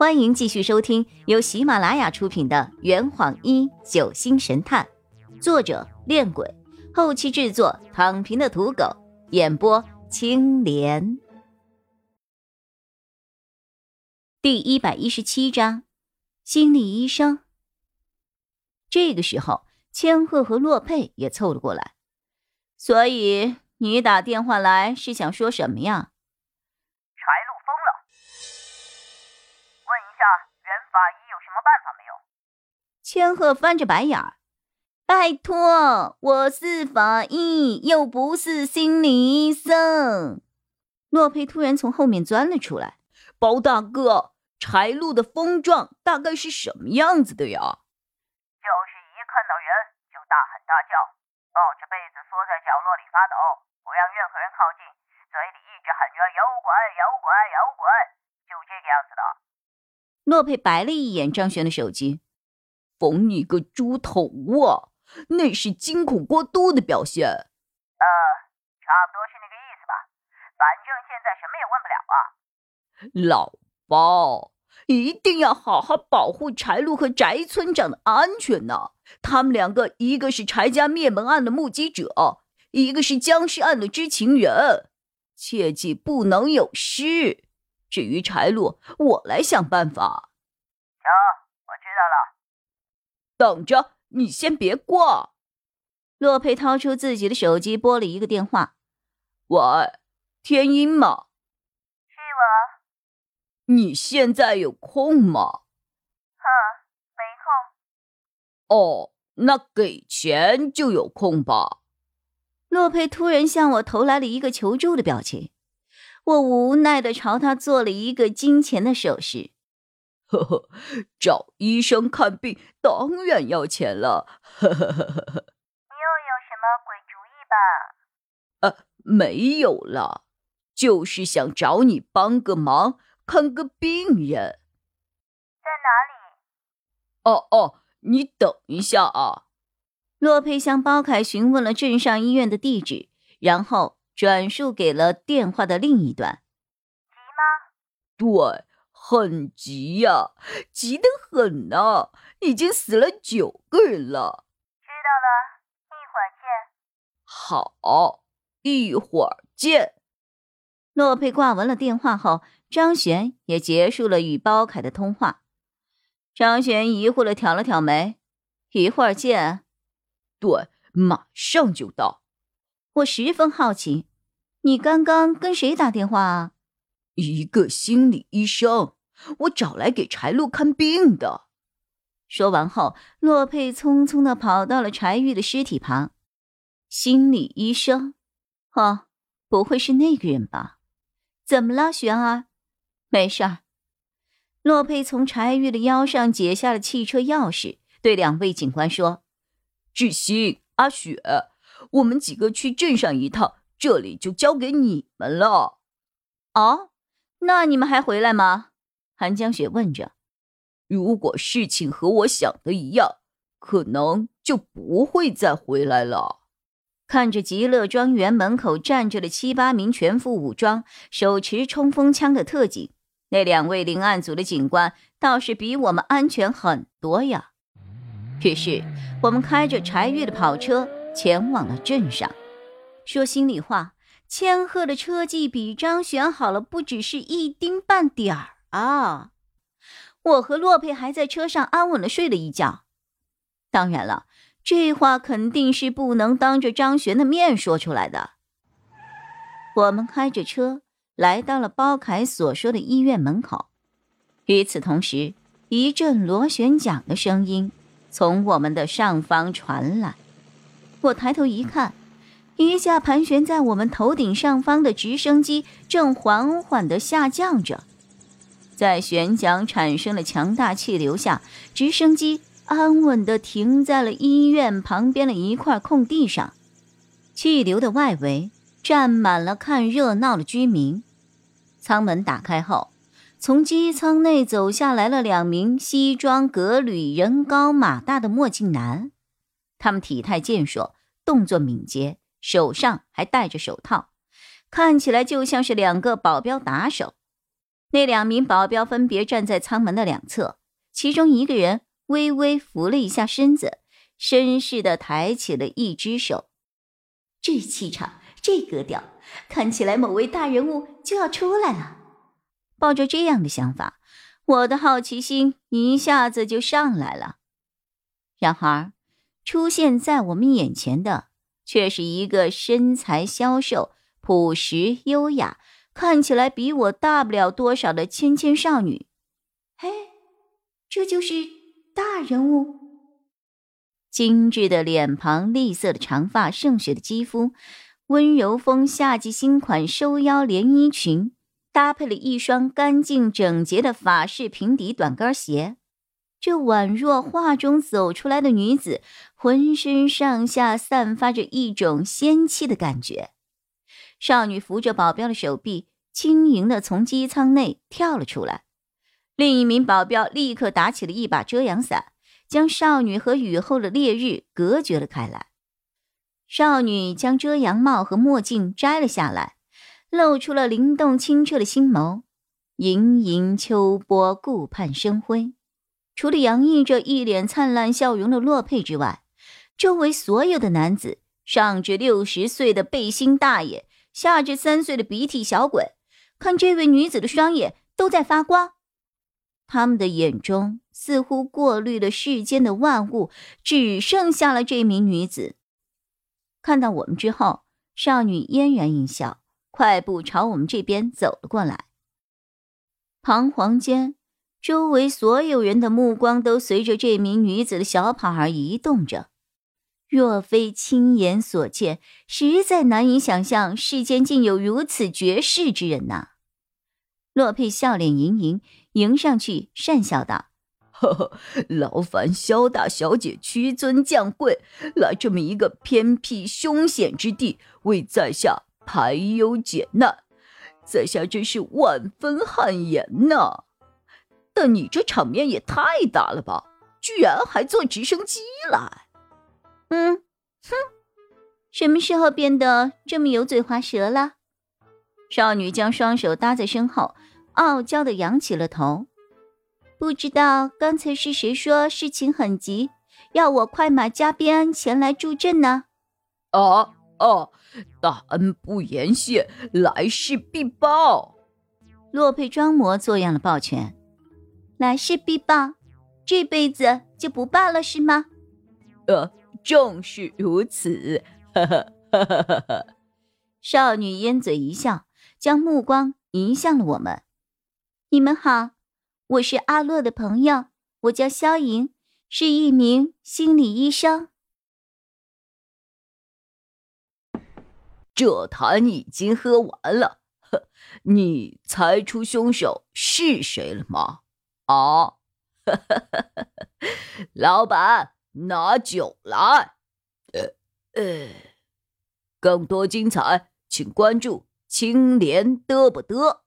欢迎继续收听由喜马拉雅出品的《圆谎一九星神探》，作者：恋鬼，后期制作：躺平的土狗，演播：青莲。第一百一十七章，心理医生。这个时候，千鹤和洛佩也凑了过来。所以你打电话来是想说什么呀？办法没有千鹤翻着白眼儿，拜托，我是法医，又不是心理医生。洛佩突然从后面钻了出来，包大哥，柴路的风状大概是什么样子的呀？就是一看到人就大喊大叫，抱着被子缩在角落里发抖，不让任何人靠近，嘴里一直喊着“摇滚摇滚摇滚”，就这个样子的。洛佩白了一眼张璇的手机。缝你个猪头啊！那是惊恐过度的表现。呃，差不多是那个意思吧。反正现在什么也问不了啊。老包，一定要好好保护柴路和翟村长的安全呢。他们两个，一个是柴家灭门案的目击者，一个是僵尸案的知情人，切记不能有失。至于柴路，我来想办法。行，我知道了等着，你先别挂。洛佩掏出自己的手机，拨了一个电话：“喂，天音吗？是我。你现在有空吗？哼，没空。哦，那给钱就有空吧。”洛佩突然向我投来了一个求助的表情，我无奈的朝他做了一个金钱的手势。呵呵，找医生看病当然要钱了。呵呵呵呵呵。你又有什么鬼主意吧？呃，没有了，就是想找你帮个忙，看个病人。在哪里？哦哦，你等一下啊。洛佩向包凯询问了镇上医院的地址，然后转述给了电话的另一端。急吗？对。很急呀，急得很呢，已经死了九个人了。知道了，一会儿见。好，一会儿见。洛佩挂完了电话后，张璇也结束了与包凯的通话。张璇疑惑的挑了挑眉：“一会儿见？”“对，马上就到。”我十分好奇，你刚刚跟谁打电话啊？一个心理医生。我找来给柴路看病的。说完后，洛佩匆匆的跑到了柴玉的尸体旁。心理医生，哦，不会是那个人吧？怎么了，玄儿？没事儿。洛佩从柴玉的腰上解下了汽车钥匙，对两位警官说：“志新、阿雪，我们几个去镇上一趟，这里就交给你们了。”哦，那你们还回来吗？韩江雪问着：“如果事情和我想的一样，可能就不会再回来了。”看着极乐庄园门口站着的七八名全副武装、手持冲锋枪的特警，那两位灵案组的警官倒是比我们安全很多呀。于是，我们开着柴玉的跑车前往了镇上。说心里话，千鹤的车技比张璇好了，不只是一丁半点儿。啊！我和洛佩还在车上安稳的睡了一觉。当然了，这话肯定是不能当着张璇的面说出来的。我们开着车来到了包凯所说的医院门口。与此同时，一阵螺旋桨的声音从我们的上方传来。我抬头一看，一架盘旋在我们头顶上方的直升机正缓缓的下降着。在旋桨产生了强大气流下，直升机安稳地停在了医院旁边的一块空地上。气流的外围站满了看热闹的居民。舱门打开后，从机舱内走下来了两名西装革履、人高马大的墨镜男。他们体态健硕，动作敏捷，手上还戴着手套，看起来就像是两个保镖打手。那两名保镖分别站在舱门的两侧，其中一个人微微扶了一下身子，绅士的抬起了一只手。这气场，这格调，看起来某位大人物就要出来了。抱着这样的想法，我的好奇心一下子就上来了。然而，出现在我们眼前的却是一个身材消瘦、朴实优雅。看起来比我大不了多少的芊芊少女，嘿，这就是大人物。精致的脸庞，栗色的长发，盛雪的肌肤，温柔风夏季新款收腰连衣裙，搭配了一双干净整洁的法式平底短跟鞋。这宛若画中走出来的女子，浑身上下散发着一种仙气的感觉。少女扶着保镖的手臂，轻盈的从机舱内跳了出来。另一名保镖立刻打起了一把遮阳伞，将少女和雨后的烈日隔绝了开来。少女将遮阳帽和墨镜摘了下来，露出了灵动清澈的星眸。盈盈秋波，顾盼生辉。除了洋溢着一脸灿烂笑容的洛佩之外，周围所有的男子，上至六十岁的背心大爷。下至三岁的鼻涕小鬼，看这位女子的双眼都在发光，他们的眼中似乎过滤了世间的万物，只剩下了这名女子。看到我们之后，少女嫣然一笑，快步朝我们这边走了过来。彷徨间，周围所有人的目光都随着这名女子的小跑而移动着。若非亲眼所见，实在难以想象世间竟有如此绝世之人呐！洛佩笑脸盈盈，迎上去讪笑道：“呵呵，劳烦萧大小姐屈尊降贵，来这么一个偏僻凶险之地，为在下排忧解难，在下真是万分汗颜呐！但你这场面也太大了吧，居然还坐直升机来！”嗯，哼，什么时候变得这么油嘴滑舌了？少女将双手搭在身后，傲娇的扬起了头。不知道刚才是谁说事情很急，要我快马加鞭前来助阵呢？哦哦！大恩不言谢，来世必报。洛佩装模作样的抱拳，来世必报，这辈子就不报了是吗？呃。正是如此，哈哈哈哈哈！少女烟嘴一笑，将目光移向了我们。你们好，我是阿洛的朋友，我叫萧莹，是一名心理医生。这坛已经喝完了，呵，你猜出凶手是谁了吗？好，老板。拿酒来，呃，更多精彩，请关注青莲嘚不嘚。